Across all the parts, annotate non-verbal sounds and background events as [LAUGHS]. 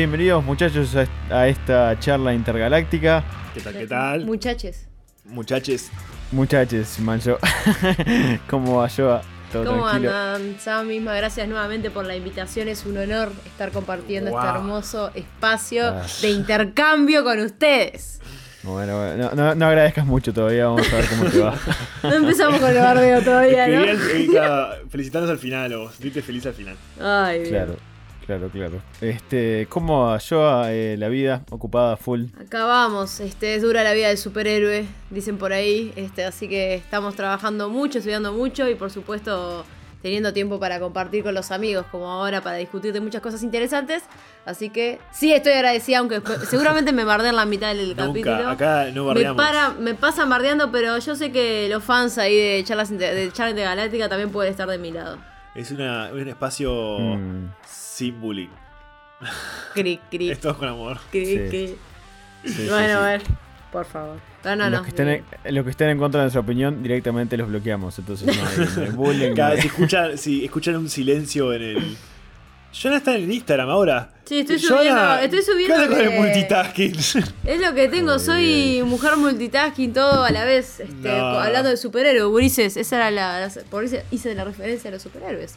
bienvenidos muchachos a, esta charla intergaláctica. ¿Qué tal? ¿Qué tal? Muchaches. Muchachos. Muchachos, mancho. [LAUGHS] ¿Cómo va Joa? ¿Todo ¿Cómo tranquilo? andan? Sam misma, gracias nuevamente por la invitación. Es un honor estar compartiendo Wow. este hermoso espacio Ah. de intercambio con ustedes. Bueno, bueno, no, no, no agradezcas mucho todavía, vamos a ver cómo te va. [LAUGHS] No empezamos con el bardeo todavía, ¿no? al- claro, felicitarnos al final o sentirte feliz al final. Ay. Claro, claro, claro. Este, ¿cómo va Joa? Eh, la vida ocupada full. Acá vamos, este, es dura la vida del superhéroe, dicen por ahí, este, así que estamos trabajando mucho, estudiando mucho y por supuesto teniendo tiempo para compartir con los amigos, como ahora para discutir de muchas cosas interesantes. Así que sí estoy agradecida, aunque [LAUGHS] seguramente me bardean la mitad del capítulo. Nunca, acá no me, bardeamos. para, me pasan bardeando, pero yo sé que los fans ahí de charlas de charla intergaláctica también pueden estar de mi lado. Es una, un espacio Mm. Sin bullying. Cri, [LAUGHS] cri, Es todo con amor. cri, Sí. cri. Sí, sí, bueno, sí. a ver, por favor. No, no, los, no. que estén en, los que estén en contra de nuestra opinión, directamente los bloqueamos. Entonces no hay, no hay [LAUGHS] bullying. Cada vez escuchan, si escuchan un silencio en el. Jonah está en el Instagram ahora. Sí, estoy Jonah, subiendo- estoy subiendo ¿Qué haces con el multitasking? [LAUGHS] Es lo que tengo, soy mujer multitasking, todo a la vez, este, No. hablando de superhéroes, Gurises, esa era la, la- por eso hice la referencia a los superhéroes.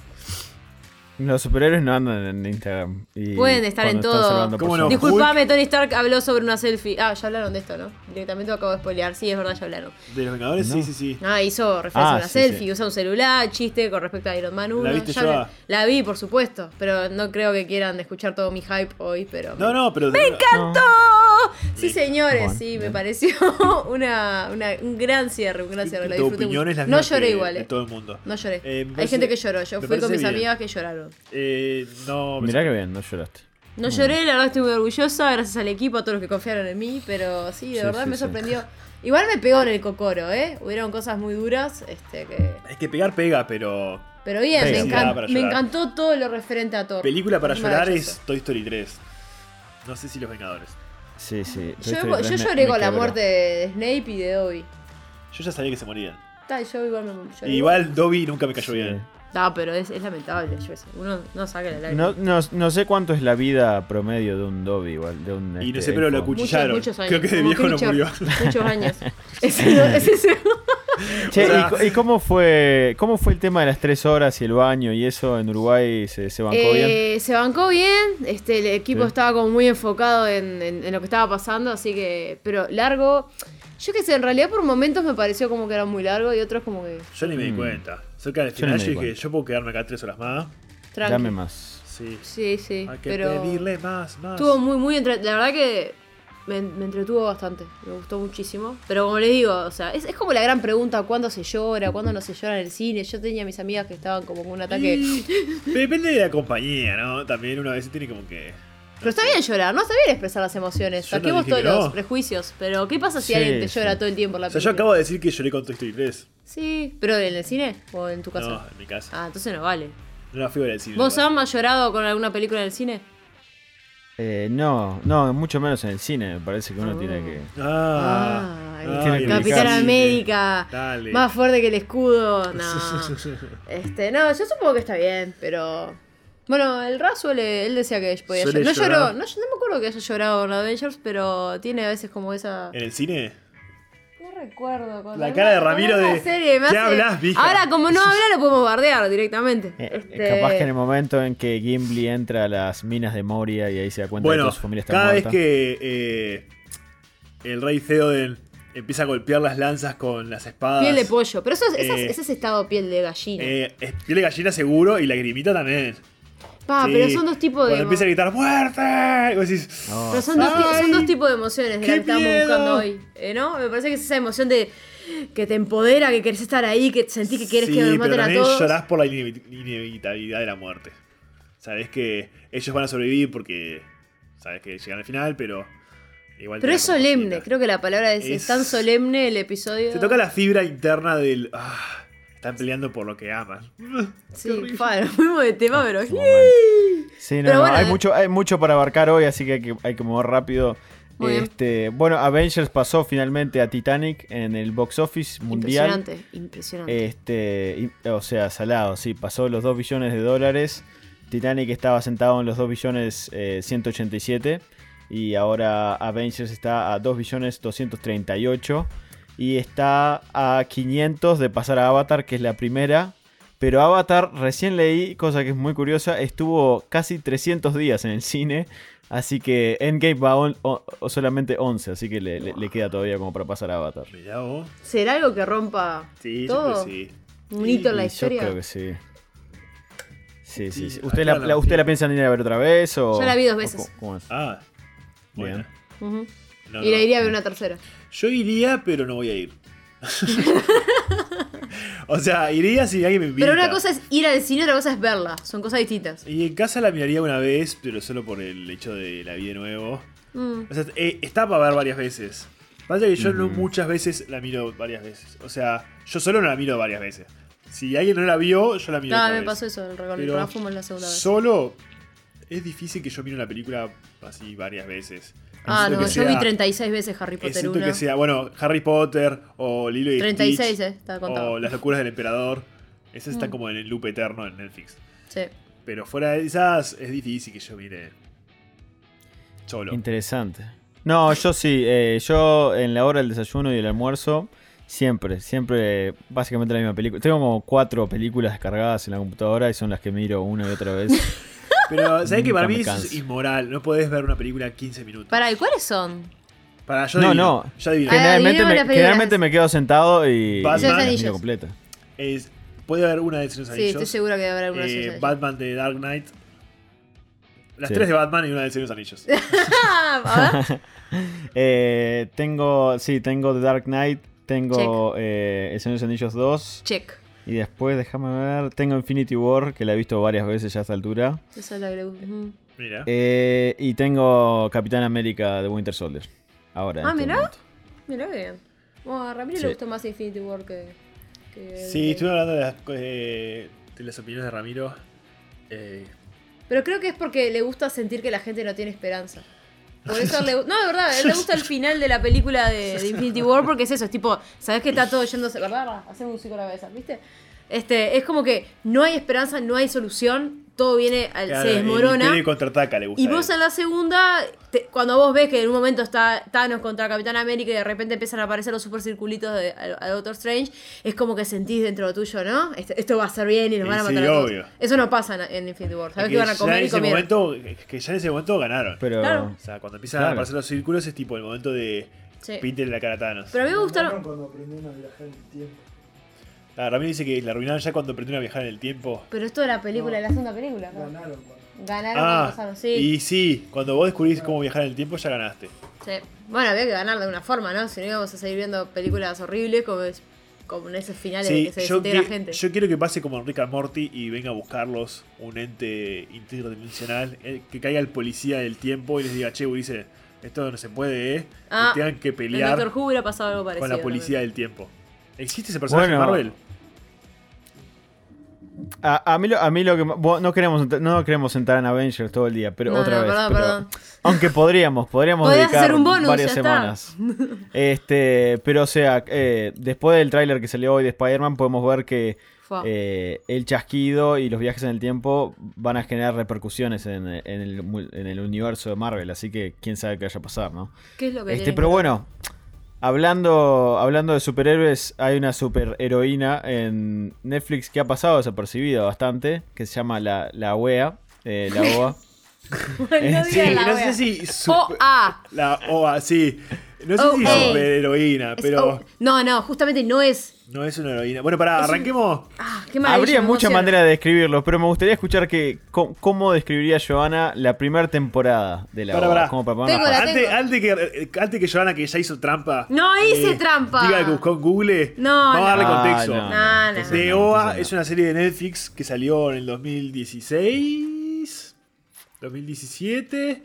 Los superhéroes no andan en Instagram. y Pueden estar en todo. salvando ¿Cómo personas. no? Disculpame, Tony Stark habló sobre una selfie. Ah, ya hablaron de esto, ¿no? Directamente lo acabo de spoilear, sí, es verdad, ya hablaron. ¿De los Vengadores? No. Sí, sí, sí. Ah, hizo referencia Ah, a una sí, selfie, sí. usa un celular, chiste con respecto a Iron Man 1. ¿La viste, ya hablé- La vi, por supuesto, pero no creo que quieran escuchar todo mi hype hoy, pero... No, no, pero. ¡Me encantó! Sí, señores, Bueno, sí, me pareció [LAUGHS] una, una- un gran cierre, un gran cierre. La disfruté No lloré que igual, de eh. todo el mundo. No lloré. Eh, me Hay parece- gente que lloró. Yo fui con parece mis bien. amigas que lloraron. Eh, no, Mirá que bien, no lloraste. No Mm. lloré, la verdad estoy muy orgullosa, gracias al equipo, a todos los que confiaron en mí, pero sí, de Sí, verdad sí, me sí. sorprendió. Igual me pegó en el cocoro, ¿eh? Hubieron cosas muy duras, este, que... Es que pegar pega, pero. Pero bien, Pega, me, encan- me encantó todo lo referente a Thor. Película para llorar es Toy Story 3. No sé si Los Vengadores. Sí, sí. Yo, Toy yo Story tres me- lloré me con la muerte de Snape y de Dobby. Yo ya sabía que se morían. Tal, yo igual me igual Dobby nunca me cayó Sí. bien. No, pero es, es lamentable, yo qué sé. Uno no saca la lágrima. No, no, no sé cuánto es la vida promedio de un Dobby igual. De un, Y no este, sé, pero lo acuchillaron. Muchos. Creo que de viejo no murió. Muchos años. [LAUGHS] [LAUGHS] Ese es- Che, O sea- ¿y co- ¿y, cómo fue cómo fue el tema de las tres horas y el baño y eso en Uruguay? ¿Se, se bancó bien? Eh, Se bancó bien, este, el equipo Sí. estaba como muy enfocado en, en- en lo que estaba pasando, así que, pero largo, yo qué sé, en realidad por momentos me pareció como que era muy largo y otros como que Yo ni me di Mm. cuenta. Cerca del Yo no final yo di dije, yo puedo quedarme acá tres horas más. tranqui. Dame más. Sí. Sí, sí, Hay que pero pedirle más, más. estuvo muy, muy entre... La verdad que me, me entretuvo bastante, me gustó muchísimo, pero como les digo, o sea, es, es como la gran pregunta, ¿cuándo se llora? ¿Cuándo no se llora en el cine? Yo tenía mis amigas que estaban como con un ataque... Y- Depende de la compañía, ¿no? También uno a veces tiene como que. Pero está bien llorar, no está bien expresar las emociones. Yo Saquemos todos no. los prejuicios. Pero, ¿qué pasa si Sí, alguien te sí. llora todo el tiempo en la O sea, yo acabo de decir que lloré con Toy Story 3. Sí, pero en el cine o en tu casa. No, en mi casa. Ah, entonces no vale. No la fui a ver al cine. ¿Vos. Sam, has llorado con alguna película en el cine? Eh, no, no, mucho menos en el cine. Me parece que uno Oh. tiene que. Ah, Ay, Tiene que Capitán. América. Dale. Más fuerte que el escudo. No. [LAUGHS] este, no, yo supongo que está bien, pero. Bueno, el Ra suele. Él decía que podía llorar. No lloró. No, me acuerdo que haya llorado con Avengers, pero tiene a veces como esa. ¿En el cine? No recuerdo. con La cara de Ramiro de, serie ¿qué hace- hablas, mija? Ahora, como no habla, lo podemos bardear directamente. Eh, Este, Capaz que en el momento en que Gimli entra a las minas de Moria y ahí se da cuenta de Bueno, que su familia está cada muerta. vez que eh, el rey Theoden empieza a golpear las lanzas con las espadas. Piel de pollo. Pero eso es, Eh, ese es estado piel de gallina. eh, es piel de gallina seguro y lagrimita también. Pa, Sí. pero son dos tipos de. Cuando empieza a gritar ¡Muerte! Y vos decís, No, Pero son dos, tipos de emociones de ¡Qué las que estamos miedo! buscando hoy. eh, ¿No? Me parece que es esa emoción de que te empodera, que querés estar ahí, que sentís que quieres sí, que nos pero maten a también todos. llorás por la inevi- inevitabilidad de la muerte. Sabés que ellos van a sobrevivir porque sabés que llegan al final, pero igual. Pero es solemne, cosita. creo que la palabra es, es Es- tan solemne el episodio. Se toca la fibra interna del. ah, están peleando por lo que aman. [LAUGHS] Sí, nos fuimos de tema, pero. Qué momento. Sí, no, Pero no, bueno, hay, eh. mucho, hay mucho para abarcar hoy, así que hay que, hay que mover rápido. Muy bien. Este, bueno, Avengers pasó finalmente a Titanic en el box office mundial. Impresionante, impresionante. Este, o sea, salado, sí, pasó los 2 billones de dólares. Titanic estaba sentado en los 2 billones eh, 187 y ahora Avengers está a 2 billones 238 y está a 500 de pasar a Avatar, que es la primera. Pero Avatar, recién leí, cosa que es muy curiosa, estuvo casi 300 días en el cine. Así que Endgame va on- o- o solamente 11, así que le, le- le queda todavía como para pasar a Avatar. Mirá vos. ¿Será algo que rompa Sí, yo todo? creo que sí. Un hito en la historia. Yo creo que sí. Sí, sí, Sí. ¿Usted, la, ¿Usted la piensan ir a ver otra vez? O, Yo la vi dos veces. cómo- cómo es? Ah, Bien. bueno. No, y la no. iría a ver una tercera. Yo iría, pero no voy a ir. [LAUGHS] o sea, iría si alguien me invita. Pero una cosa es ir al cine, otra cosa es verla. Son cosas distintas. Y en casa la miraría una vez, pero solo por el hecho de la vi de nuevo. Mm. O sea, eh, está para ver varias veces. Pasa que yo no Ujú. muchas veces la miro varias veces. O sea, yo solo no la miro varias veces. Si alguien no la vio, yo la miro No, otra me vez. pasó eso, el regalo la segunda vez. Solo es difícil que yo mire una película así varias veces. Ah, no, yo vi sea- 36 veces Harry Potter Excepto 1. que sea, bueno, Harry Potter o Lilo y 36, Stitch, eh, está contado. O Las locuras del emperador. Esas están Mm. como en el loop eterno en Netflix. Sí. Pero fuera de esas es difícil que yo mire solo. Interesante. No, yo sí. eh, yo en la hora del desayuno y el almuerzo, siempre, siempre, básicamente la misma película. Tengo como cuatro películas descargadas en la computadora y son las que miro una y otra vez. [LAUGHS] Pero, ¿sabes que Nunca Para mí eso es inmoral. No podés ver una película 15 minutos. Para, ¿y cuáles son? Para, yo No, adivino, no. Yo adivino. Ah, generalmente, adivinemos me, generalmente me quedo sentado y, Batman. completa. Es, puede haber una de Señor de Sí, estoy segura que debe haber alguna eh, serie. Batman de Dark Knight. Las Sí. tres de Batman y una de Señor de los Anillos. [LAUGHS] Ah. [LAUGHS] Eh, tengo, sí, tengo The Dark Knight, tengo eh, El Señor de los Anillos 2 Check. Y después, déjame ver, tengo Infinity War, que la he visto varias veces ya a esta altura. Esa es la que le gusta. Ujú. Mira. Eh, y tengo Capitán América de Winter Soldier. Ahora. Ah, este mirá. momento. Mira qué bien. Bueno, a Ramiro Sí. le gustó más Infinity War que. que Sí, estuve hablando de las, eh, de las opiniones de Ramiro. Eh, Pero creo que es porque le gusta sentir que la gente no tiene esperanza. Por eso le No, de verdad, a él le gusta el final de la película de, Infinity War porque es eso, es tipo, ¿sabes que está todo yéndose, verdad? Hacemos un con la cabeza, ¿viste? Este, es como que no hay esperanza, no hay solución, todo viene, al- claro, se desmorona. Imperio contraataca le gusta. Y vos en la segunda, te- cuando vos ves que en un momento está Thanos contra Capitán América y de repente empiezan a aparecer los super circulitos de a, a Doctor Strange, es como que sentís dentro tuyo, ¿no? Este- esto va a ser bien y nos Y van a sí, matar a todos. obvio. Eso no pasa en, en Infinity War. Sabés Es que van a comer en y ese comieron. momento, que ya en ese momento ganaron. Pero. Claro. O sea, cuando empiezan Claro. a aparecer los círculos es tipo el momento de Sí. pintarle la cara a Thanos. Pero a mí me gustaron. Cuando aprendieron a viajar en el tiempo. Ah, Ramiro dice que la arruinaron ya cuando aprendieron a viajar en el tiempo. Pero esto de la película, de la segunda película. ¿no? Ganaron cuando. Ganaron cuando Ah, pasaron, sí. y sí, cuando vos descubrís cómo viajar en el tiempo ya ganaste. Sí. Bueno, había que ganar de alguna forma, ¿no? Si no íbamos a seguir viendo películas horribles como, es, como en esos finales de Sí, que se desintegra gente. yo quiero que pase como en Rick and Morty y venga a buscarlos un ente interdimensional, eh, que caiga el policía del tiempo y les diga, che, dice, esto no se puede, ¿eh? Ah, y tengan que En pelear Doctor Who hubiera pasado algo parecido. con la policía del tiempo. ¿Existe ese personaje Bueno. en Marvel? A, a mí lo, a mí lo que. bueno, no queremos, no queremos entrar en Avengers todo el día, pero No, otra no, vez. perdón, pero- perdón. Aunque podríamos, podríamos dedicar hacer un bonus, varias semanas. Este, pero o sea, eh, después del tráiler que salió hoy de Spider-Man, podemos ver que eh, el chasquido y los viajes en el tiempo van a generar repercusiones en, en el, mul- en el universo de Marvel, así que quién sabe qué vaya a pasar, ¿no? ¿Qué es lo que Este, pero bueno, hablando, hablando de superhéroes, hay una superheroína en Netflix que ha pasado desapercibida bastante, que se llama la, la OEA, eh, la OA. [LAUGHS] no [LAUGHS] Sí, la no sé si... Super- A. La OA, sí. No sé si OA. superheroína, Es pero O. No, no, justamente no es. No es una heroína. Bueno, pará, Es un- arranquemos. Ah, qué maravilla. Habría me muchas emociona. maneras de describirlo, pero me gustaría escuchar que cómo, cómo describiría Joana la primera temporada de la Pará, OA. pará. como para Tengo la. Antes, tengo. antes que, eh, antes que Joana, que ya hizo trampa. eh, No hice trampa. Diga que buscó en Google. No, Vamos a darle no. contexto. Ah, no, No, no. entonces The no, OA entonces no. es una serie de Netflix que salió en el 2016, 2017,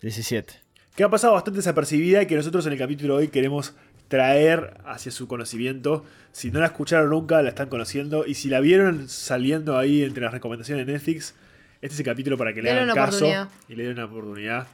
17. que ha pasado bastante desapercibida y que nosotros en el capítulo de hoy queremos traer hacia su conocimiento. Si no la escucharon nunca, la están conociendo. Y si la vieron saliendo ahí entre las recomendaciones de Netflix, este es el capítulo para que le Denle hagan caso y le den una oportunidad.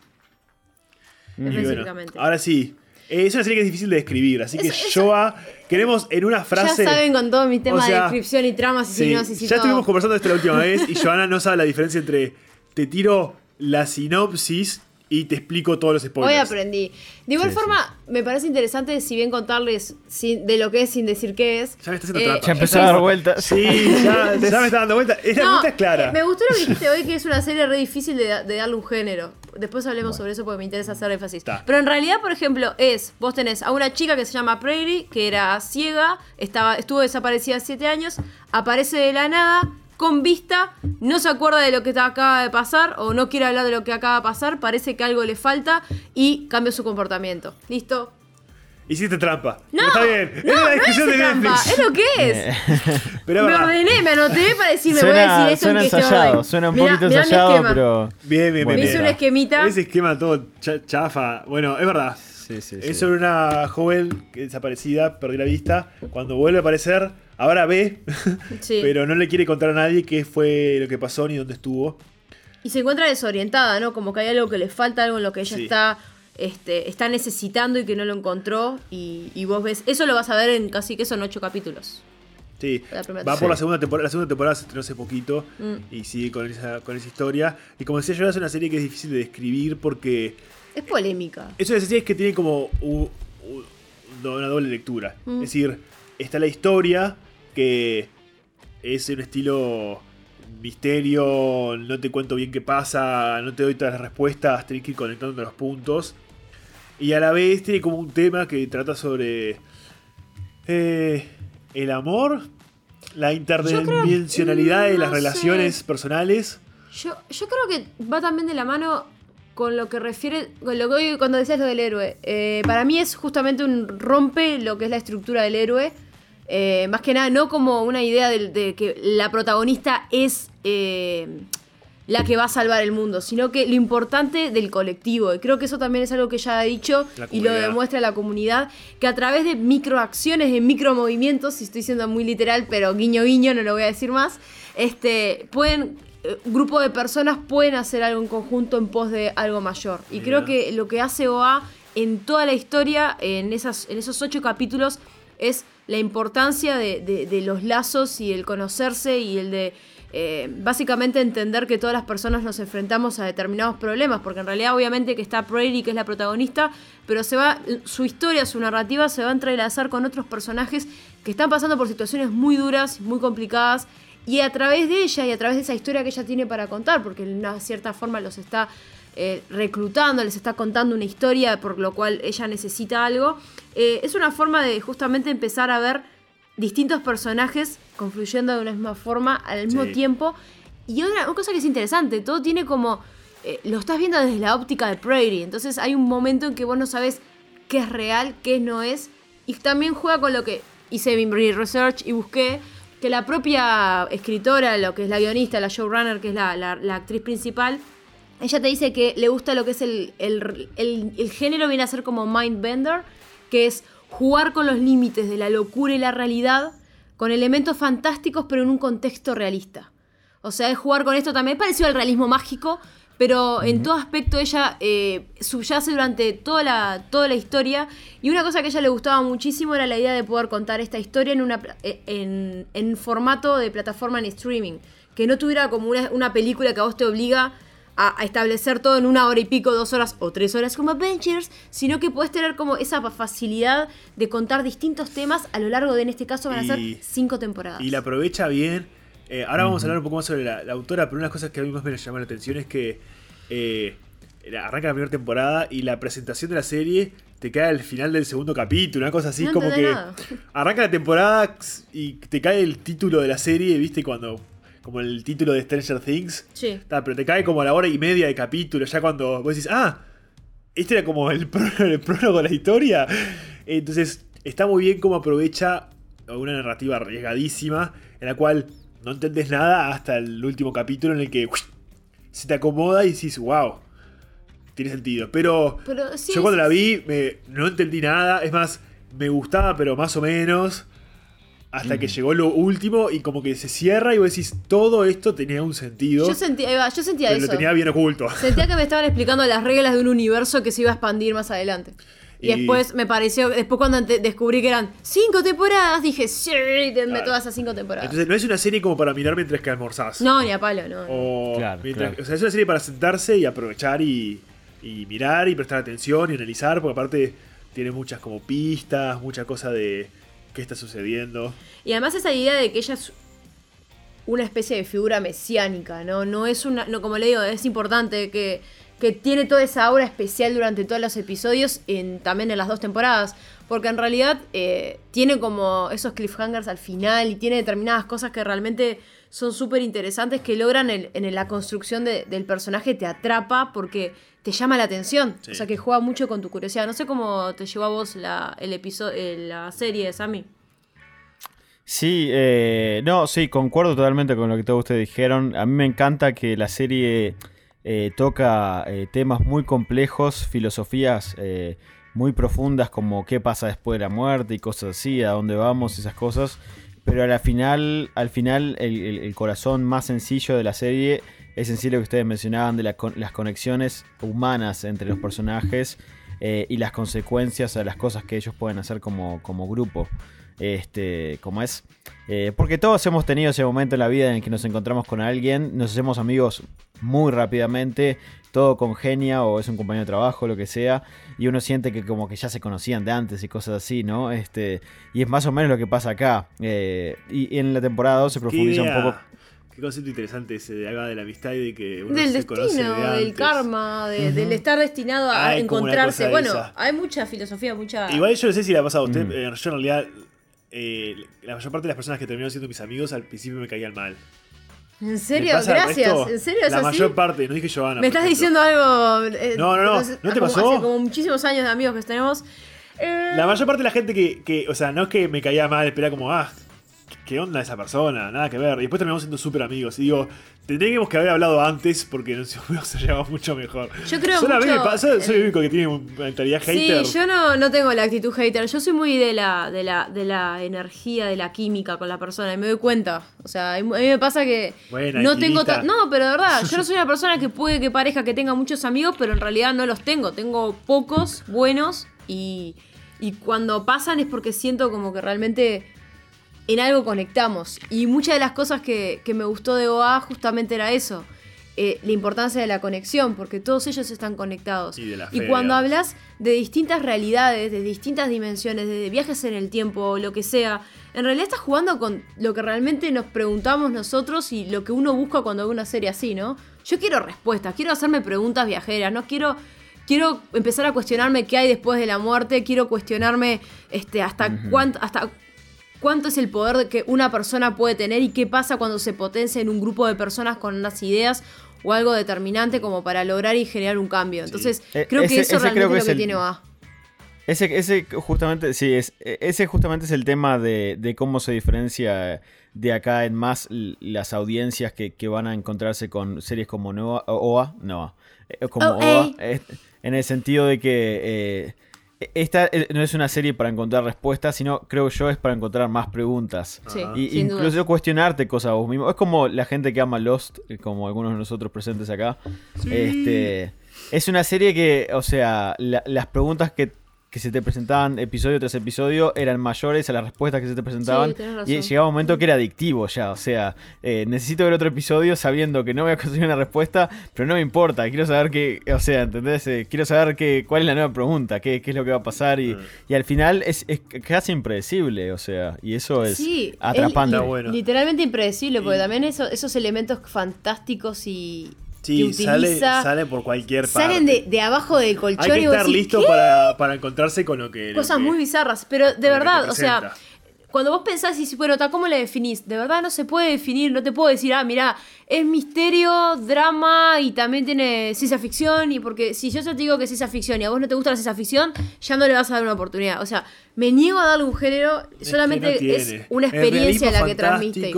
Y bueno, ahora sí, Eh, es una serie que es difícil de describir, así que Eso- eso- Showa, queremos en una frase. Ya saben con todos mis temas o sea, de descripción y tramas y Sí, sinopsis y ya todo. estuvimos conversando esto la última vez y Joana no sabe la diferencia entre te tiro la sinopsis y te explico todos los spoilers. Hoy aprendí. De igual Sí, forma, me parece interesante, si bien contarles sin- de lo que es sin decir qué es. Ya me está haciendo eh. Ya empezó a dar vueltas. Sí, ya, ya me está dando vuelta. Es la No, vuelta es clara. eh, me gustó lo que dijiste hoy, que es una serie re difícil de, da- de darle un género. Después hablemos sobre eso porque me interesa hacer énfasis. Pero en realidad, por ejemplo, es, vos tenés a una chica que se llama Prairie, que era ciega, estaba, estuvo desaparecida siete años, aparece de la nada, con vista, no se acuerda de lo que acaba de pasar, o no quiere hablar de lo que acaba de pasar, parece que algo le falta, y cambia su comportamiento. ¿Listo? Hiciste trampa. No, Está bien. no, es la no descripción hice de trampa, Netflix. es lo que es. [LAUGHS] Pero es me ordené, me anoté para decir, me voy a Suena, decir esto suena en que ensayado, suena un Mirá- poquito mirá mi ensayado, pero. Bien, bien, Bueno, bien. Me hice un esquemita. Ese esquema todo cha- chafa. Bueno, es verdad. Sí, sí, sí. Es sobre una joven que desaparecida, perdió la vista. Cuando vuelve a aparecer, ahora ve, [LAUGHS] Sí. pero no le quiere contar a nadie qué fue lo que pasó ni dónde estuvo. Y se encuentra desorientada, ¿no? Como que hay algo que le falta, algo en lo que ella Sí. está, este, está necesitando y que no lo encontró. Y, y vos ves, eso lo vas a ver en casi que son ocho capítulos. Sí, va por la segunda temporada. La segunda temporada se estrenó hace poquito Mm. y sigue con esa, con esa historia. Y como decía yo, es una serie que es difícil de describir porque Es polémica. es una serie que tiene como u- u- una doble lectura. Mm. Es decir, está la historia que es un estilo misterio, no te cuento bien qué pasa, no te doy todas las respuestas, tenés que ir conectando los puntos. Y a la vez tiene como un tema que trata sobre eh, el amor, la interdimensionalidad de las no relaciones sé. personales. Yo, yo creo que va también de la mano con lo que refiere, con lo que hoy cuando decías lo del héroe. Eh, para mí es justamente un rompe lo que es la estructura del héroe. Eh, más que nada, no como una idea de, de que la protagonista es eh, la que va a salvar el mundo, sino que lo importante del colectivo. Y creo que eso también es algo que ya ha dicho y lo demuestra la comunidad, que a través de microacciones, de micromovimientos, si estoy siendo muy literal, pero guiño guiño, no lo voy a decir más, este, pueden, eh, un grupo de personas pueden hacer algo en conjunto en pos de algo mayor. Y creo que lo que hace OA en toda la historia, en, esas, en esos ocho capítulos, es la importancia de, de- los lazos y el conocerse y el de eh, básicamente entender que todas las personas nos enfrentamos a determinados problemas, porque en realidad obviamente que está Prairie, que es la protagonista, pero se va, su historia, su narrativa se va a entrelazar con otros personajes que están pasando por situaciones muy duras, muy complicadas, y a través de ella y a través de esa historia que ella tiene para contar, porque de una cierta forma los está eh, reclutando, les está contando una historia por lo cual ella necesita algo, eh, es una forma de justamente empezar a ver distintos personajes confluyendo de una misma forma al mismo Sí. tiempo. Y otra una cosa que es interesante, todo tiene como... eh, lo estás viendo desde la óptica de Prairie, entonces hay un momento en que vos no sabes qué es real, qué no es, y también juega con lo que hice mi research y busqué, que la propia escritora, lo que es la guionista, la showrunner, que es la, la- la actriz principal, ella te dice que le gusta lo que es el, el- el- el género, viene a ser como Mindbender, que es jugar con los límites de la locura y la realidad, con elementos fantásticos, pero en un contexto realista. O sea, es jugar con esto también, es parecido al realismo mágico, pero en todo aspecto ella eh, subyace durante toda la, toda la historia. Y una cosa que a ella le gustaba muchísimo era la idea de poder contar esta historia en, una, eh, en, en formato de plataforma en streaming. Que no tuviera como una, una película que a vos te obliga a, establecer todo en una hora y pico, dos horas o tres horas como Avengers, sino que puedes tener como esa facilidad de contar distintos temas a lo largo de, en este caso, van a Y- ser cinco temporadas. Y la aprovecha bien. Eh, ahora vamos a hablar un poco más sobre la, la autora, pero una de las cosas que a mí más me llama la atención es que eh, arranca la primera temporada y la presentación de la serie te cae al final del segundo capítulo, una cosa así No como que nada. arranca la temporada y te cae el título de la serie, viste, cuando como el título de Stranger Things. Sí. Ta, pero te cae como a la hora y media de capítulo, ya cuando vos decís, ah, este era como el, [LAUGHS] pró- el prólogo de la historia. Entonces, está muy bien cómo aprovecha una narrativa arriesgadísima, en la cual no entendés nada hasta el último capítulo en el que se te acomoda y decís, wow, tiene sentido. Pero, Pero sí, yo cuando sí, la vi me, no entendí nada, es más, me gustaba, pero más o menos. Hasta que llegó lo último y como que se cierra y vos decís, todo esto tenía un sentido. Yo sentía, ahí va, yo sentía pero eso. lo tenía bien oculto. Sentía que me estaban explicando las reglas de un universo que se iba a expandir más adelante. Y, después me pareció, después cuando descubrí que eran cinco temporadas, dije, sí, denme Claro. todas esas cinco temporadas. Entonces no es una serie como para mirar mientras que almorzás. no, ni a palo, no. O, Claro, mientras- claro. o sea, es una serie para sentarse y aprovechar y, y mirar y prestar atención y analizar, porque aparte tiene muchas como pistas, mucha cosa de qué está sucediendo. Y además esa idea de que ella es una especie de figura mesiánica, ¿no? No es una, no, como le digo, es importante que, que tiene toda esa aura especial durante todos los episodios, también en las dos temporadas, porque en realidad eh, tiene como esos cliffhangers al final y tiene determinadas cosas que realmente son súper interesantes que logran el- en la construcción de- del personaje, te atrapa porque te llama la atención, Sí. o sea que juega mucho con tu curiosidad. No sé cómo te llevó a vos la, el episodio, la serie, Sammy. Sí, eh, no, sí, concuerdo totalmente con lo que todos ustedes dijeron. A mí me encanta que la serie eh, toca eh, temas muy complejos, filosofías eh, muy profundas como qué pasa después de la muerte y cosas así, a dónde vamos, esas cosas. Pero al final, al final el, corazón más sencillo de la serie es en sí lo que ustedes mencionaban de las conexiones humanas entre los personajes eh, y las consecuencias a las cosas que ellos pueden hacer como, como grupo. Este, como es. Eh, porque todos hemos tenido ese momento en la vida en el que nos encontramos con alguien, nos hacemos amigos muy rápidamente, todo congenia o es un compañero de trabajo, lo que sea, y uno siente que como que ya se conocían de antes y cosas así, ¿no? Este, y es más o menos lo que pasa acá. Eh, y, y en la temporada 2 se ¿Qué, profundiza un poco. qué concepto interesante ese de acá de la amistad y de que uno Del se conoce de destino, del karma, de- del estar destinado a Hay una encontrarse. Bueno, hay mucha filosofía, mucha. Igual yo no sé si le ha pasado a usted, Mm. eh, yo en realidad eh, la mayor parte de las personas que terminaron siendo mis amigos al principio me caían mal. ¿En ¿Me serio? Gracias. ¿En serio es La así? mayor parte, no dije Johanna. Me estás ejemplo. diciendo algo. eh, No, no, no, ¿no te como- pasó? Hace como muchísimos años de amigos que tenemos. Eh, La mayor parte de la gente que, que, o sea, no es que me caía mal, espera como, ah, ¿qué onda esa persona? Nada que ver. Y después terminamos siendo súper amigos. Y digo, tendríamos que haber hablado antes porque nos hubiéramos llevado mucho mejor. Yo creo Solo mucho pasa, soy el único que tiene una mentalidad hater. Sí, yo no, no tengo la actitud hater. Yo soy muy de la, de, la, de la energía, de la química con la persona. Y me doy cuenta. O sea, a mí me pasa que Buena, no tengo No, pero de verdad, yo no soy [LAUGHS] una persona que puede que parezca que tenga muchos amigos, pero en realidad no los tengo. Tengo pocos buenos y, y cuando pasan es porque siento como que realmente en algo conectamos. Y muchas de las cosas que, que me gustó de OA justamente era eso. eh, la importancia de la conexión, porque todos ellos están conectados. Y de la y fe, cuando hablas de distintas realidades, de distintas dimensiones, de viajes en el tiempo, lo que sea, en realidad estás jugando con lo que realmente nos preguntamos nosotros y lo que uno busca cuando ve una serie así, ¿no? Yo quiero respuestas, quiero hacerme preguntas viajeras, no quiero quiero empezar a cuestionarme qué hay después de la muerte, quiero cuestionarme este hasta cuánto hasta cuánto es el poder que una persona puede tener y qué pasa cuando se potencia en un grupo de personas con unas ideas o algo determinante como para lograr y generar un cambio. Entonces, Eh, creo ese- que eso realmente que es es lo que el- tiene OA. Ese, ese justamente, sí, es, ese justamente es el tema de, de cómo se diferencia de acá en más las audiencias que, que van a encontrarse con series como Noah, OA, no, eh, como OA. OA, eh, en el sentido de que eh, esta eh, no es una serie para encontrar respuestas, sino creo yo es para encontrar más preguntas. Sí. Y sin duda. incluso cuestionarte cosas vos mismo. Es como la gente que ama Lost, eh, como algunos de nosotros presentes acá. Este, es una serie que, o sea, la- las preguntas que, que se te presentaban episodio tras episodio eran mayores a las respuestas que se te presentaban. Sí, tenés razón. y llegaba un momento que era adictivo ya. O sea, eh, necesito ver otro episodio sabiendo que no voy a conseguir una respuesta, pero no me importa. Quiero saber qué, o sea, ¿entendés? Eh, quiero saber qué, cuál es la nueva pregunta, qué, qué es lo que va a pasar. Y, Mm. y al final es, es casi impredecible, o sea, y eso es Sí, atrapante. es bueno. literalmente impredecible, porque Y- también eso- esos elementos fantásticos y Sí, sale, sale por cualquier parte. salen de, de abajo del colchón Hay que y estar decís, listo para, para encontrarse con lo que. lo Cosas que- muy bizarras, pero de verdad, o sea, cuando vos pensás y bueno, ¿cómo le definís? De verdad no se puede definir, no te puedo decir, ah, mira, es misterio, drama y también tiene ciencia ficción, y porque si yo te digo que es ciencia ficción y a vos no te gusta la ciencia ficción, ya no le vas a dar una oportunidad. O sea, me niego a darle un género, Es solamente no es una experiencia la que transmite.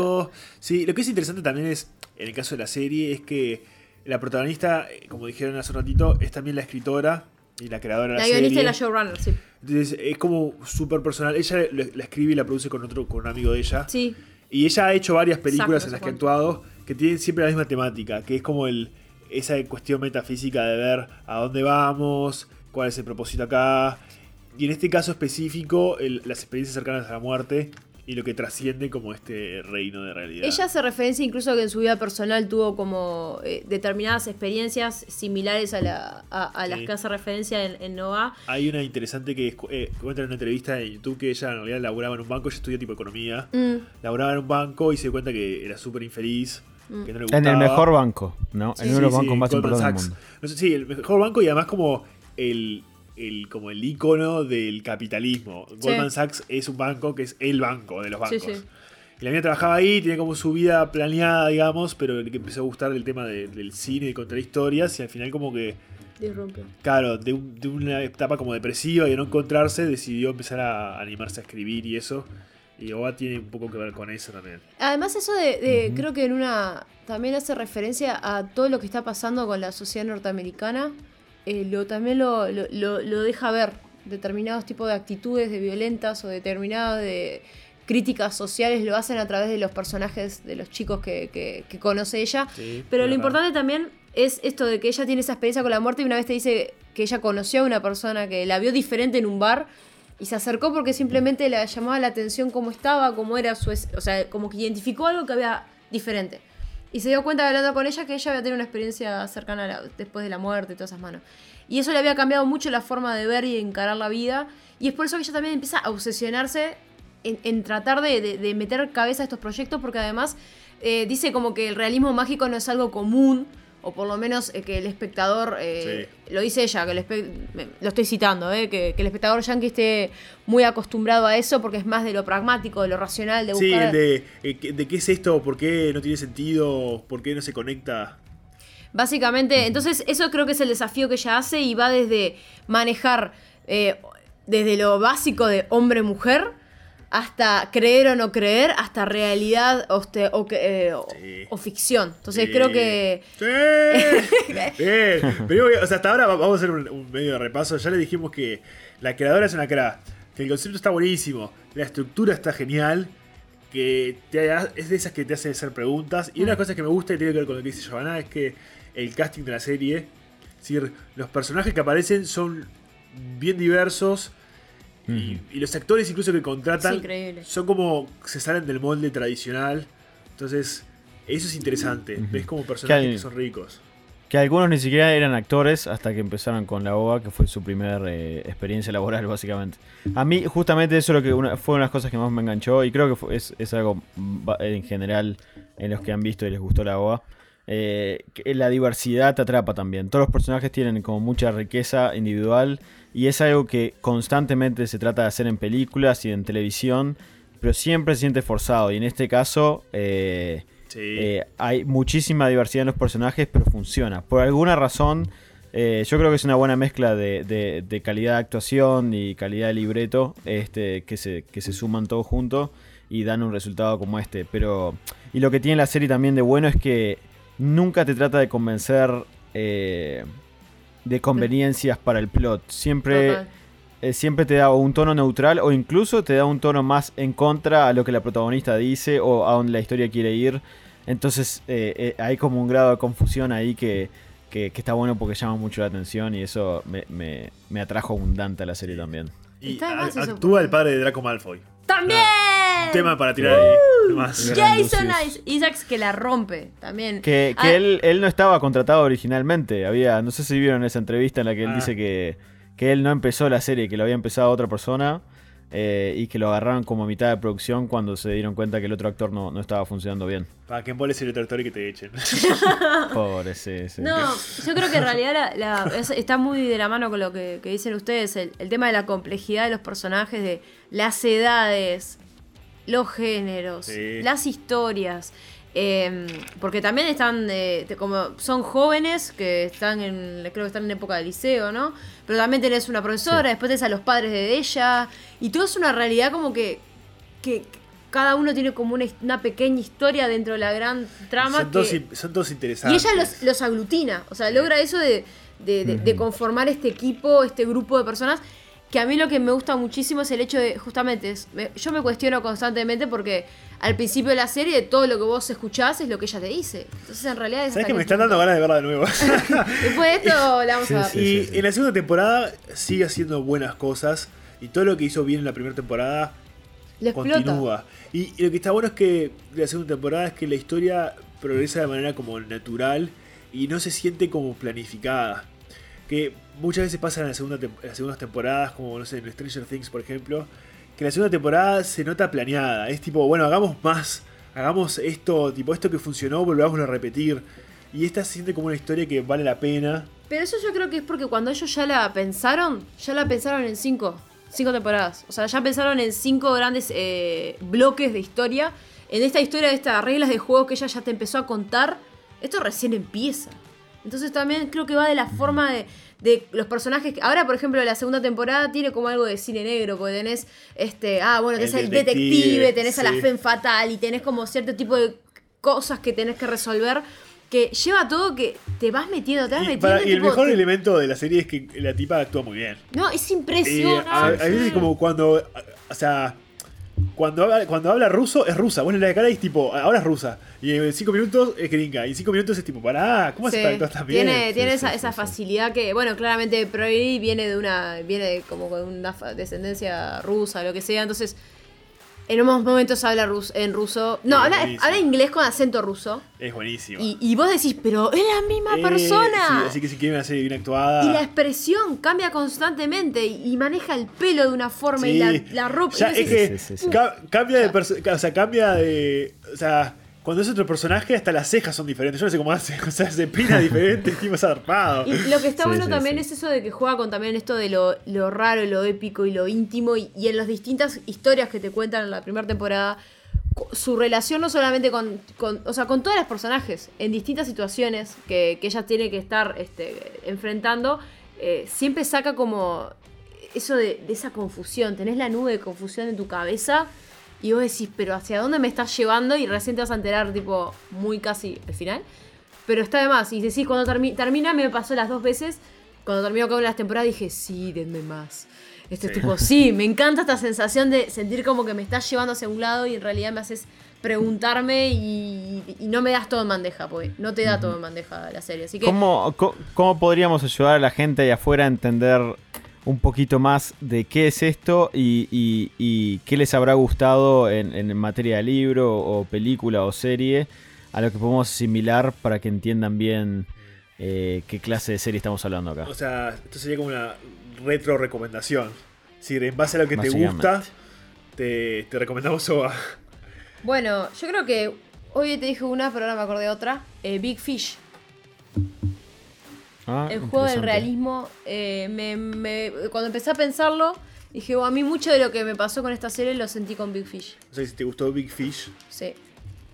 Sí, lo que es interesante también es, en el caso de la serie, es que la protagonista, eh, como dijeron hace un ratito, es también la escritora y la creadora de la, La guionista y serie. la showrunner, sí. Entonces es como súper personal. Ella la escribe y la produce con otro, con un amigo de ella. Sí. Y ella ha hecho varias películas en las que ha actuado que tienen siempre la misma temática, que es como el esa cuestión metafísica de ver a dónde vamos, cuál es el propósito acá. y en este caso específico, el- las experiencias cercanas a la muerte y lo que trasciende como este reino de realidad. Ella hace referencia incluso que en su vida personal tuvo como eh, determinadas experiencias similares a, la, a, a las Sí. que hace referencia en, en Nova. Hay una interesante que escu- eh, cuenta en una entrevista en YouTube que ella en realidad laburaba en un banco, ella estudia tipo economía, Mm, laburaba en un banco y se dio cuenta que era súper infeliz, Mm. que no le gustaba. En el mejor banco, ¿no? Sí, en uno de los bancos sí, más importantes del mundo. No sé, sí, el mejor banco y además como el, el, como el icono del capitalismo. Goldman Sachs es un banco que es el banco de los bancos. sí. Y la mía trabajaba ahí, tenía como su vida planeada, digamos, pero le empezó a gustar el tema de- del cine y contar historias y al final como que, disrumpió. claro, de, un- de una etapa como depresiva y de no encontrarse, decidió empezar a animarse a escribir y eso. Y Oba tiene un poco que ver con eso también. Además eso de, de- creo que en una también hace referencia a todo lo que está pasando con la sociedad norteamericana, eh, lo también lo, lo- lo- deja ver determinados tipos de actitudes de violentas o determinadas de críticas sociales lo hacen a través de los personajes de los chicos que, que- que conoce ella. Sí, Pero lo importante también es esto de que ella tiene esa experiencia con la muerte y una vez te dice que ella conoció a una persona que la vio diferente en un bar y se acercó porque simplemente le llamaba la atención cómo estaba, cómo era su... es- O sea, como que identificó algo que había diferente. Y se dio cuenta hablando con ella que ella había tenido una experiencia cercana después de la muerte y todas esas manos. Y eso le había cambiado mucho la forma de ver y encarar la vida. Y es por eso que ella también empieza a obsesionarse en, en tratar de, de- de meter cabeza a estos proyectos, porque además eh, dice como que el realismo mágico no es algo común, o por lo menos eh, que el espectador, eh, lo dice ella, que el lo estoy citando, eh, que, que el espectador yankee esté muy acostumbrado a eso, porque es más de lo pragmático, de lo racional, de Sí, buscar... el de, de qué es esto, por qué no tiene sentido, por qué no se conecta. Básicamente, entonces eso creo que es el desafío que ella hace y va desde manejar desde lo básico de hombre-mujer hasta creer o no creer, hasta realidad o, este- o eh, o- Sí. o ficción. Entonces Sí. creo que... ¡Sí! [LAUGHS] Pero, o sea, hasta ahora va- vamos a hacer un, un medio de repaso. Ya le dijimos que la creadora es una cra, que el concepto está buenísimo, la estructura está genial, que te es de esas que te hace hacer preguntas. Y Mm. una cosa que me gusta y tiene que ver con lo que dice Giovanna es que el casting de la serie, es decir, los personajes que aparecen son bien diversos. Y, y los actores incluso que contratan increíble. son como se salen del molde tradicional. Entonces, eso es interesante. Ves como personajes Que hay- que son ricos. Que algunos ni siquiera eran actores hasta que empezaron con la OVA, que fue su primera experiencia laboral, [LAUGHS] básicamente. A mí, justamente, eso es lo que una- fue una de las cosas que más me enganchó, y creo que fue- es, es algo ba- en general en los que han visto y les gustó la OVA. Eh, la diversidad te atrapa también. Todos los personajes tienen como mucha riqueza individual, y es algo que constantemente se trata de hacer en películas y en televisión, pero siempre se siente forzado, y en este caso. eh, Sí. eh, hay muchísima diversidad en los personajes, pero funciona. Por alguna razón, yo creo que es una buena mezcla de, de- de calidad de actuación y calidad de libreto este, que, se, que se suman todos juntos y dan un resultado como este. Pero Y lo que tiene la serie también de bueno es que nunca te trata de convencer eh, de conveniencias para el plot. Siempre eh, siempre te da un tono neutral o incluso te da un tono más en contra a lo que la protagonista dice o a donde la historia quiere ir. Entonces eh, eh, hay como un grado de confusión ahí que, que- que está bueno porque llama mucho la atención y eso me, me- me atrajo abundante a la serie también. Y a- actúa el padre de Draco Malfoy. ¡También! Un tema para tirar ahí. Más. Gran Jason Isaacs que la rompe también. Que, que Ah, él, él no estaba contratado originalmente. Había, no sé si vieron esa entrevista en la que él Ah. dice que, que él no empezó la serie, que lo había empezado otra persona eh, y que lo agarraron como a mitad de producción cuando se dieron cuenta que el otro actor no, no estaba funcionando bien. [LAUGHS] Para que emboles el otro actor y que te echen. [LAUGHS] Pobre, sí, sí. No, yo creo que en realidad la- la- es- está muy de la mano con lo que, que dicen ustedes, el, el tema de la complejidad de los personajes, de las edades, los géneros, Sí. las historias. Eh, porque también están, eh, como son jóvenes que están en, creo que están en época de liceo, ¿no? Pero también tenés una profesora, Sí. después tenés a los padres de ella, y todo es una realidad como que, que cada uno tiene como una, pequeña historia dentro de la gran trama. son, todos, que- in- son todos y interesantes. ella los, los aglutina, o sea, logra eso de, de- de- de Ujú. conformar este equipo, este grupo de personas, que a mí lo que me gusta muchísimo es el hecho de, justamente, es- me- yo me cuestiono constantemente porque al principio de la serie todo lo que vos escuchás es lo que ella te dice. Entonces en realidad es ¿Sabes que me están dando ganas de verla de nuevo? [LAUGHS] Después de esto [LAUGHS] la vamos Sí, a ver. sí. y en la segunda temporada sigue haciendo buenas cosas. Y todo lo que hizo bien en la primera temporada Lo continúa. Y, y lo que está bueno es que de la segunda temporada es que la historia progresa de manera como natural y no se siente como planificada. Que muchas veces pasa en, segunda las segundas temporadas, como no sé, en Stranger Things, por ejemplo, que la segunda temporada se nota planeada. Es tipo, bueno, hagamos más, hagamos esto, tipo, esto que funcionó, volvámoslo a repetir. Y esta se siente como una historia que vale la pena. Pero eso yo creo que es porque cuando ellos ya la pensaron, ya la pensaron en cinco, cinco temporadas. O sea, ya pensaron en cinco grandes eh, bloques de historia. En esta historia de estas reglas de juego que ella ya te empezó a contar, esto recién empieza. Entonces también creo que va de la forma de, de los personajes. que- Ahora, por ejemplo, la segunda temporada tiene como algo de cine negro, porque tenés este, ah, bueno, tenés El el, detective, detective, tenés a la. Femme Fatal y tenés como cierto tipo de cosas que tenés que resolver. Que lleva todo que te vas metiendo, te vas Y, metiendo. para- y el mejor te- elemento de la serie es que la tipa actúa muy bien. no, es a, impresionante. a veces como cuando, o sea, cuando habla, cuando habla ruso es rusa. Vos le la cara y es tipo, ahora es rusa. Y en cinco minutos es gringa. Y en cinco minutos es tipo, pará, ¿cómo hace Sí, tan bien? tiene tiene Sí, esa, sí, esa sí, sí. facilidad que, bueno, claramente Prory viene de una, viene de como con una fa- descendencia rusa, lo que sea, entonces en unos momentos habla rus- en ruso, no, habla, habla inglés con acento ruso, Es buenísimo. y, y vos decís, pero es la misma Eh, persona. sí, así que si quieren una serie bien actuada. Y la expresión cambia constantemente y, maneja el pelo de una forma y la, la ropa. Ya, y es que Sí, sí, sí. ca- cambia de o sea, cambia de. O sea, cuando es otro personaje, hasta las cejas son diferentes. Yo no sé cómo hace. [LAUGHS] O sea, se pina diferente, tipo zarpado. Y lo que está Sí, bueno sí, también sí. es eso de que juega con también esto de lo, lo raro, lo épico y lo íntimo. Y, y en las distintas historias que te cuentan en la primera temporada, su relación no solamente con, con- o sea, con todos los personajes, en distintas situaciones que, que ella tiene que estar este, enfrentando, eh, siempre saca como eso de, de esa confusión. Tenés la nube de confusión en tu cabeza. Y vos decís, pero ¿hacia dónde me estás llevando? Y recién te vas a enterar, tipo, muy casi al final. Pero está de más. Y decís, cuando termi- termina, me pasó las dos veces. Cuando terminó cada una de las temporadas dije, sí, denme más. Este Sí. tipo, sí, me encanta esta sensación de sentir como que me estás llevando hacia un lado y en realidad me haces preguntarme y, y no me das todo en bandeja, porque no te da todo en bandeja la serie. Así que ¿Cómo, cómo podríamos ayudar a la gente de afuera a entender un poquito más de qué es esto y, y- y qué les habrá gustado en, en materia de libro o película o serie a lo que podemos asimilar para que entiendan bien eh, qué clase de serie estamos hablando acá? O sea, esto sería como una retro recomendación. Es decir, en base a lo que te gusta, te, te recomendamos OVA. Bueno, yo creo que hoy te dije una, pero ahora me acordé de otra. Eh, Big Fish. Ah, El juego del realismo. eh, me- me- cuando empecé a pensarlo, dije, "Oh, a mí mucho de lo que me pasó con esta serie lo sentí con Big Fish. O sea, si te gustó Big Fish, Sí.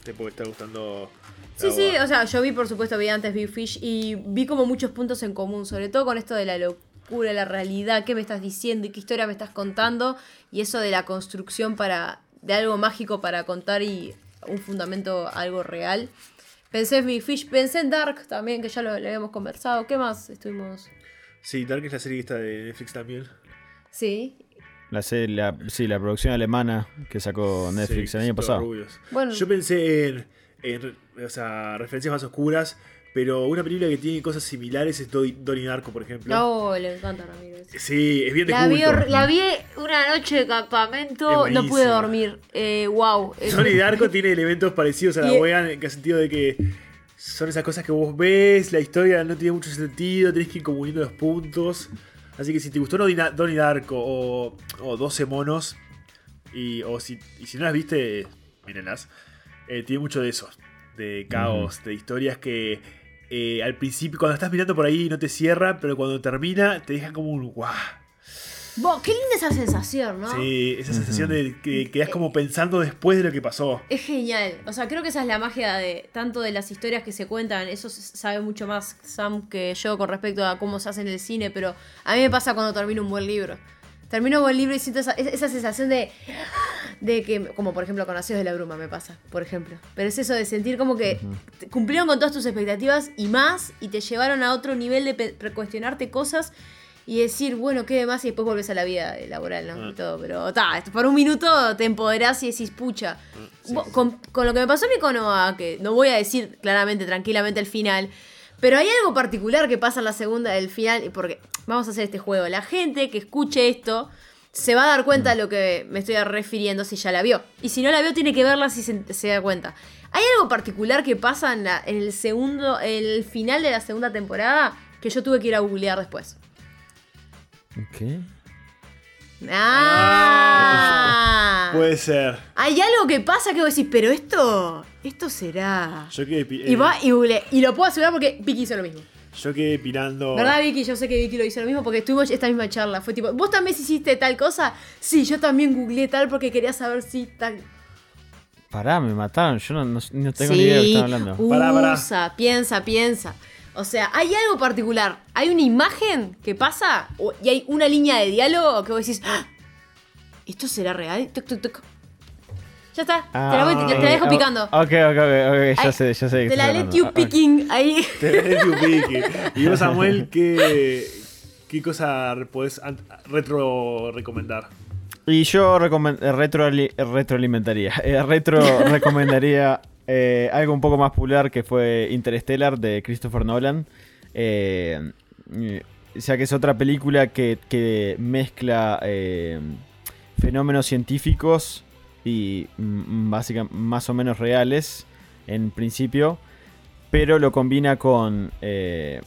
te puede estar gustando. Sí, sí, o sea, yo vi, por supuesto, vi antes Big Fish y vi como muchos puntos en común, sobre todo con esto de la locura, la realidad, qué me estás diciendo y qué historia me estás contando, y eso de la construcción para de algo mágico para contar y un fundamento algo real. Pensé en Big Fish, pensé en Dark también, que ya lo, lo habíamos conversado. ¿Qué más estuvimos? Sí, Dark es la serie esta de Netflix también. Sí. La, serie- la- sí, la producción alemana que sacó Netflix Sí, el año pasado. rubios. Bueno. Yo pensé en, en, o sea, referencias más oscuras, pero una película que tiene cosas similares es Don- Donnie Darko, por ejemplo. No, le encanta Ramírez. Sí, es bien de La vi, culto. hor- la vi una noche de campamento, no pude dormir. Eh, wow. Donnie Darko tiene elementos parecidos a la [LAUGHS] Y- wea en el sentido de que son esas cosas que vos ves, la historia no tiene mucho sentido, tenés que ir como uniendo los puntos. Así que si te gustó Donnie Da- Donnie Darko o, o 12 monos, y, o si, y si no las viste, mírenlas. Eh, tiene mucho de eso, de caos, de historias que eh, al principio, cuando estás mirando por ahí, no te cierra, pero cuando termina, te deja como un guau. Qué linda esa sensación, ¿no? Sí, esa sensación de que quedas como pensando después de lo que pasó. Es genial. O sea, creo que esa es la magia de tanto de las historias que se cuentan. Eso sabe mucho más Sam que yo con respecto a cómo se hace en el cine, pero a mí me pasa cuando termino un buen libro. Termino un buen libro y siento esa, esa- sensación de, de que, como por ejemplo, Conocidos de la Bruma me pasa, por ejemplo. Pero es eso de sentir como que cumplieron con todas tus expectativas y más, y te llevaron a otro nivel de recuestionarte cosas y decir, bueno, qué demás, y después volvés a la vida laboral, ¿no? Ah. Y todo, pero ta, por un minuto te empoderás y decís, pucha. Vos- con, con lo que me pasó a mí con Oa, que no voy a decir claramente, tranquilamente el final, pero hay algo particular que pasa en la segunda, el final, porque vamos a hacer este juego. La gente que escuche esto se va a dar cuenta de lo que me estoy refiriendo si ya la vio. Y si no la vio, tiene que verla si se, se da cuenta. ¿Hay algo particular que pasa en, la- en el segundo, en el final de la segunda temporada que yo tuve que ir a googlear después? ¿Qué? ¡Ah! Puede ser. Hay algo que pasa que vos decís, pero esto, esto será. Yo quedé, pi- Y eh, va y googleé. Y lo puedo asegurar porque Vicky hizo lo mismo. Yo quedé pirando. ¿Verdad, Vicky? Yo sé que Vicky lo hizo lo mismo porque tuvimos esta misma charla. Fue tipo, ¿vos también hiciste tal cosa? Sí, yo también googleé tal porque quería saber si tal. Pará, me mataron. Yo no, no- no tengo ni idea de lo que están hablando. Pará, pará. Usa, piensa, piensa. O sea, hay algo particular. Hay una imagen que pasa y hay una línea de diálogo que vos decís, "Ah, ¿esto será real? Tuc, tuc, tuc. Ya está, te, la voy- te la dejo Ah, picando. Ok, ok, ok, ok, ya Ay, sé, ya sé. Te la let you Ah, picking ahí. [LAUGHS] Te ves tu pique. Y vos, Samuel, [LAUGHS] ¿qué, qué cosa podés retro recomendar? Y yo eh, retro retroalimentaría. [LAUGHS] eh, retro recomendaría eh, algo un poco más popular que fue Interstellar de Christopher Nolan. Eh, eh, o sea que es otra película que, que mezcla eh, fenómenos científicos y básicamente más o menos reales en principio, pero lo combina con eh,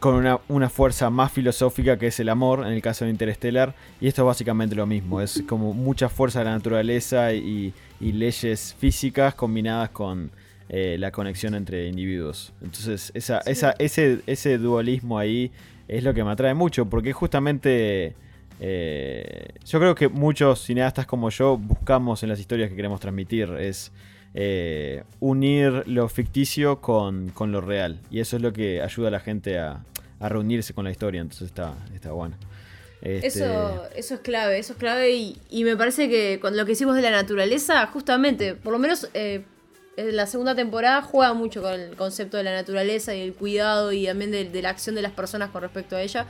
con una, una fuerza más filosófica que es el amor, en el caso de Interstellar, y esto es básicamente lo mismo, es como mucha fuerza de la naturaleza y, y leyes físicas combinadas con eh, la conexión entre individuos. Entonces, esa, esa, ese, ese dualismo ahí es lo que me atrae mucho, porque justamente eh, yo creo que muchos cineastas como yo buscamos en las historias que queremos transmitir, es eh, unir lo ficticio con, con lo real. Y eso es lo que ayuda a la gente a, reunirse con la historia. Entonces está, está bueno. Este, Eso, eso es clave, eso es clave y, me parece que con lo que hicimos de la naturaleza, justamente, por lo menos eh, en la segunda temporada juega mucho con el concepto de la naturaleza y el cuidado y también de la acción de las personas con respecto a ella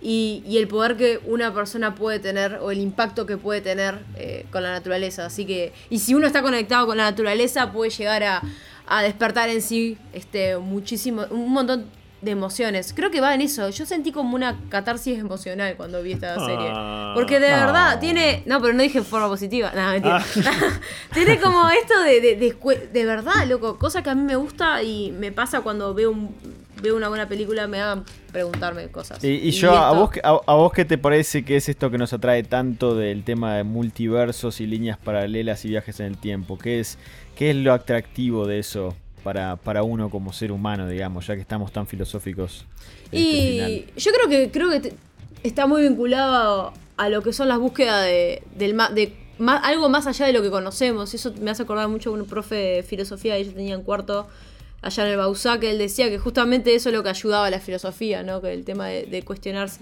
y, y el poder que una persona puede tener o el impacto que puede tener eh, con la naturaleza. Así que, y si uno está conectado con la naturaleza puede llegar a, a despertar en sí este, muchísimo, un montón de emociones. Creo que va en eso. Yo sentí como una catarsis emocional cuando vi esta serie. Ah. Porque de Ah. verdad tiene. No, pero no dije forma positiva. No, mentira. [LAUGHS] tiene como esto de, de, de, de verdad, loco. Cosa que a mí me gusta y me pasa cuando veo un, veo una buena película, me hagan preguntarme cosas. Y, y yo, a, vos, qué- a, a vos qué te parece que es esto que nos atrae tanto del tema de multiversos y líneas paralelas y viajes en el tiempo? ¿Qué es, qué es lo atractivo de eso para, para uno como ser humano, digamos, ya que estamos tan filosóficos? este? Y yo creo que creo que te- está muy vinculado a lo que son las búsquedas de, del algo más allá de lo que conocemos. Y eso me hace acordar mucho a un profe de filosofía que yo tenía en cuarto allá en el Bausá, que él decía que justamente eso es lo que ayudaba a la filosofía, ¿no? Que el tema de, de cuestionarse.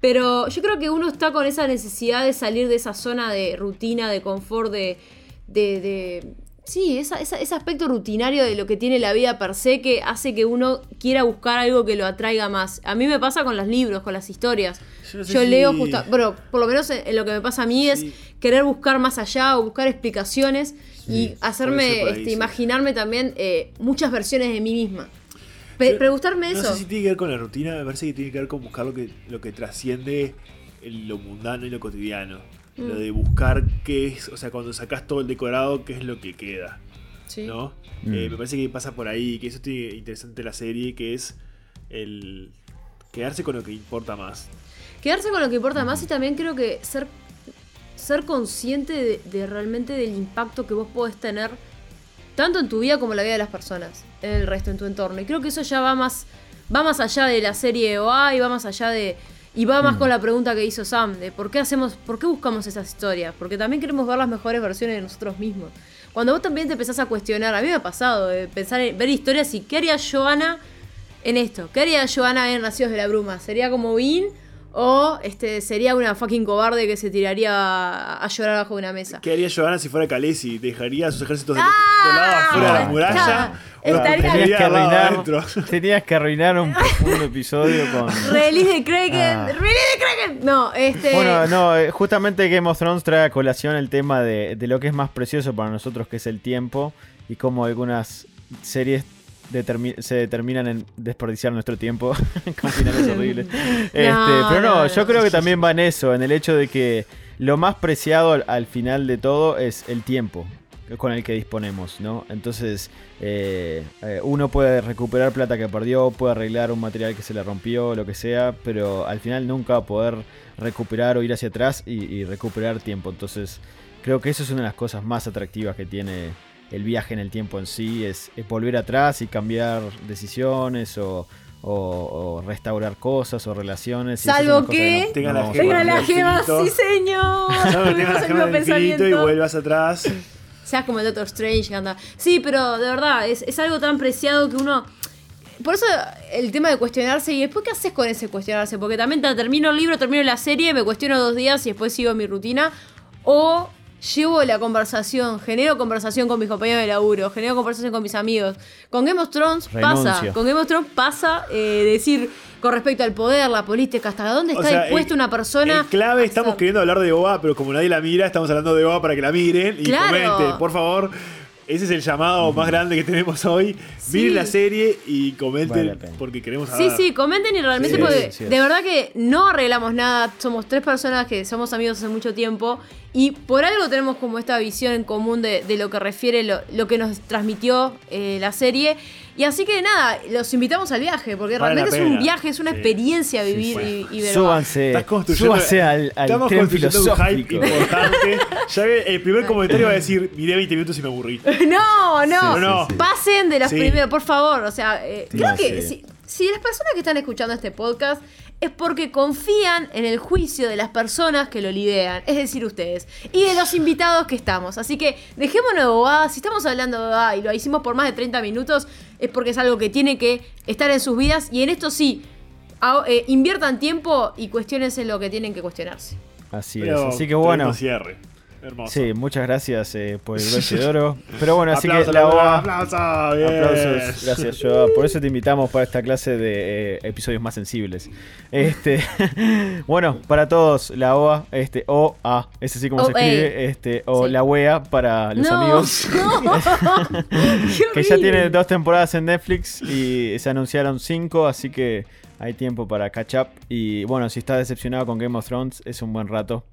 Pero yo creo que uno está con esa necesidad de salir de esa zona de rutina, de confort, de. de, de- sí, esa- esa- ese aspecto rutinario de lo que tiene la vida per se que hace que uno quiera buscar algo que lo atraiga más. A mí me pasa con los libros, con las historias. Yo no sé Yo si- leo justo. Bueno, por lo menos en, en lo que me pasa a mí es querer buscar más allá o buscar explicaciones y hacerme, ahí, este, sí. imaginarme también eh, muchas versiones de mí misma. Pe- preguntarme No eso. sé si tiene que ver con la rutina, me parece que tiene que ver con buscar lo que, lo que trasciende lo mundano y lo cotidiano. Lo Mm. de buscar qué es, o sea, cuando sacás todo el decorado, qué es lo que queda, Sí. ¿no? Mm. Eh, me parece que pasa por ahí, que eso tiene interesante la serie, que es el quedarse con lo que importa más. Quedarse con lo que importa más y también creo que ser, ser consciente de, de realmente del impacto que vos podés tener tanto en tu vida como en la vida de las personas, en el resto, en tu entorno. Y creo que eso ya va más, va más allá de la serie OA y va más allá de... Y va más con la pregunta que hizo Sam, de por qué hacemos, por qué buscamos esas historias, porque también queremos ver las mejores versiones de nosotros mismos. Cuando vos también te empezás a cuestionar, a mí me ha pasado de pensar en ver historias y qué haría Joana en esto, qué haría Joana en Nacidos de la Bruma, sería como Bean o este sería una fucking cobarde que se tiraría a, a llorar bajo una mesa. ¿Qué haría Giovanna si fuera Calesi? ¿Dejaría a sus ejércitos de, ¡Ah! de lado afuera de la muralla? ¿O los estaría- Tenías que arruinar, adentro? [LAUGHS] tenías que arruinar un, un episodio con... Release de Kraken, Ah. release de Kraken. No, este Bueno, no, eh, justamente Game of Thrones trae a colación el tema de, de lo que es más precioso para nosotros, que es el tiempo, y cómo algunas series determi- se determinan en desperdiciar nuestro tiempo [LAUGHS] con finales [LAUGHS] horribles. Este, No, pero no, no, yo creo que también va en eso, en el hecho de que lo más preciado al, al final de todo es el tiempo con el que disponemos, ¿no? Entonces, eh, eh, uno puede recuperar plata que perdió, puede arreglar un material que se le rompió, lo que sea, pero al final nunca va a poder recuperar o ir hacia atrás y, y recuperar tiempo. Entonces, creo que eso es una de las cosas más atractivas que tiene el viaje en el tiempo en sí, es, es volver atrás y cambiar decisiones o, o- o restaurar cosas o relaciones. Salvo cosas que no- tenga no la gema Tenga la sí señor. Sabes, [LAUGHS] tengas la gema mismo del y vuelvas atrás. [LAUGHS] Seas como el Doctor Strange que anda. Sí, pero de verdad, es, es algo tan preciado que uno. Por eso el tema de cuestionarse y después qué haces con ese cuestionarse, porque también te- termino el libro, termino la serie, me cuestiono dos días y después sigo mi rutina. O llevo la conversación, genero conversación con mis compañeros de laburo, genero conversación con mis amigos. Con Game of Thrones pasa, con Game of Thrones pasa eh, decir con respecto al poder, la política, hasta dónde O está sea, dispuesta el- una persona. En clave estamos queriendo hablar de OA, pero como nadie la mira, estamos hablando de OA para que la miren y Claro. comenten, por favor. Ese es el llamado más grande que tenemos hoy. Miren la serie y comenten Vale porque queremos Sí, hablar. sí, comenten y realmente Sí, porque sí, sí. de verdad que no arreglamos nada. Somos tres personas que somos amigos hace mucho tiempo y por algo tenemos como esta visión en común de, de lo que refiere lo, lo que nos transmitió eh, la serie. Y así que nada, los invitamos al viaje porque Vale realmente es un viaje, es una Sí. experiencia vivir sí. y, y ver. Súbanse, súbanse al, al estamos tren construyendo un hype filosófico. importante. Ya ve, el primer comentario va a decir, miré 20 minutos y me aburrí. [LAUGHS] No, no, Sí, sí, sí. pasen de los Sí. primeros, por favor. O sea, eh, Sí, creo no, que si, si las personas que están escuchando este podcast es porque confían en el juicio de las personas que lo lideran, es decir, ustedes, y de los invitados que estamos. Así que dejémonos de bobadas. Si estamos hablando de bobadas y lo hicimos por más de 30 minutos, es porque es algo que tiene que estar en sus vidas. Y en esto sí, a- eh, inviertan tiempo y cuestionense lo que tienen que cuestionarse. Así Pero es. Así que bueno. cierre. Hermoso. Sí, muchas gracias eh, por el [LAUGHS] broche de oro. Pero bueno, así Aplauso, que la OA. aplauso, bien. Aplausos, gracias Joa. Por eso te invitamos para esta clase de eh, episodios más sensibles. Este, [LAUGHS] bueno, para todos, la OA, este, O A, es así como se OA. escribe, este, o Sí. la wea para los no, amigos. [LAUGHS] no. Que ya tiene dos temporadas en Netflix y se anunciaron cinco, así que hay tiempo para catch up. Y bueno, si estás decepcionado con Game of Thrones, es un buen rato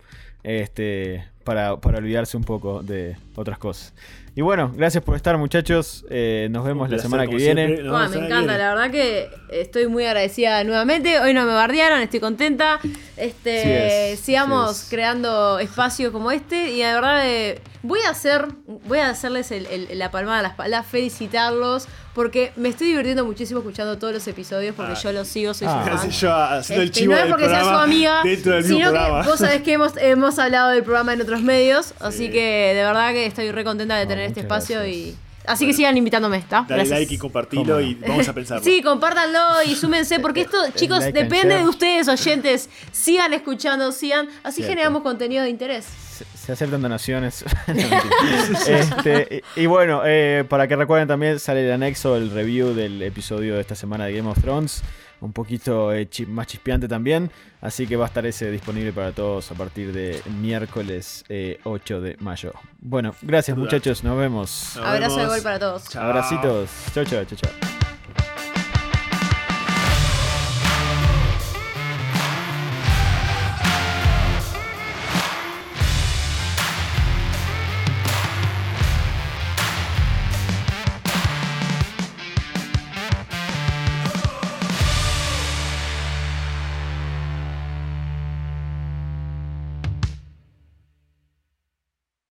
este, para, para olvidarse un poco de otras cosas. Y bueno, gracias por estar muchachos. Eh, nos vemos la semana que viene. me la encanta, la verdad que estoy muy agradecida nuevamente. Hoy no me bardearon, estoy contenta. Este, Sí es, sigamos sí es. creando espacios como este y la verdad eh, voy a hacer, voy a hacerles el- el- la palmada a las palas, felicitarlos porque me estoy divirtiendo muchísimo escuchando todos los episodios porque Ah. yo los sigo, soy Ah. su fan. Gracias, yo haciendo el Este, chivo no es porque sea su amiga, dentro del mismo sino que programa. vos sabés [LAUGHS] que hemos, hemos hablado del programa en otros medios, así Sí. que de verdad que estoy re contenta de No, tener este espacio gracias. y así que sigan invitándome, ¿está? Dale Gracias. like y compartilo y vamos a pensarlo. Sí, compártanlo y súmense, porque esto, [LAUGHS] chicos, like depende de ustedes, oyentes. Sigan escuchando, sigan. Así Cierto. generamos contenido de interés. Se, se aceptan donaciones. [LAUGHS] [LAUGHS] Este, y, y bueno, eh, para que recuerden también sale el anexo, el review del episodio de esta semana de Game of Thrones. Un poquito eh, chi- más chispeante también. Así que va a estar ese disponible para todos a partir de miércoles eh, 8 de mayo. Bueno, gracias muchachos, nos vemos. Nos Abrazo de gol para todos. Chao. Abracitos. Chau, chau, chau, chau.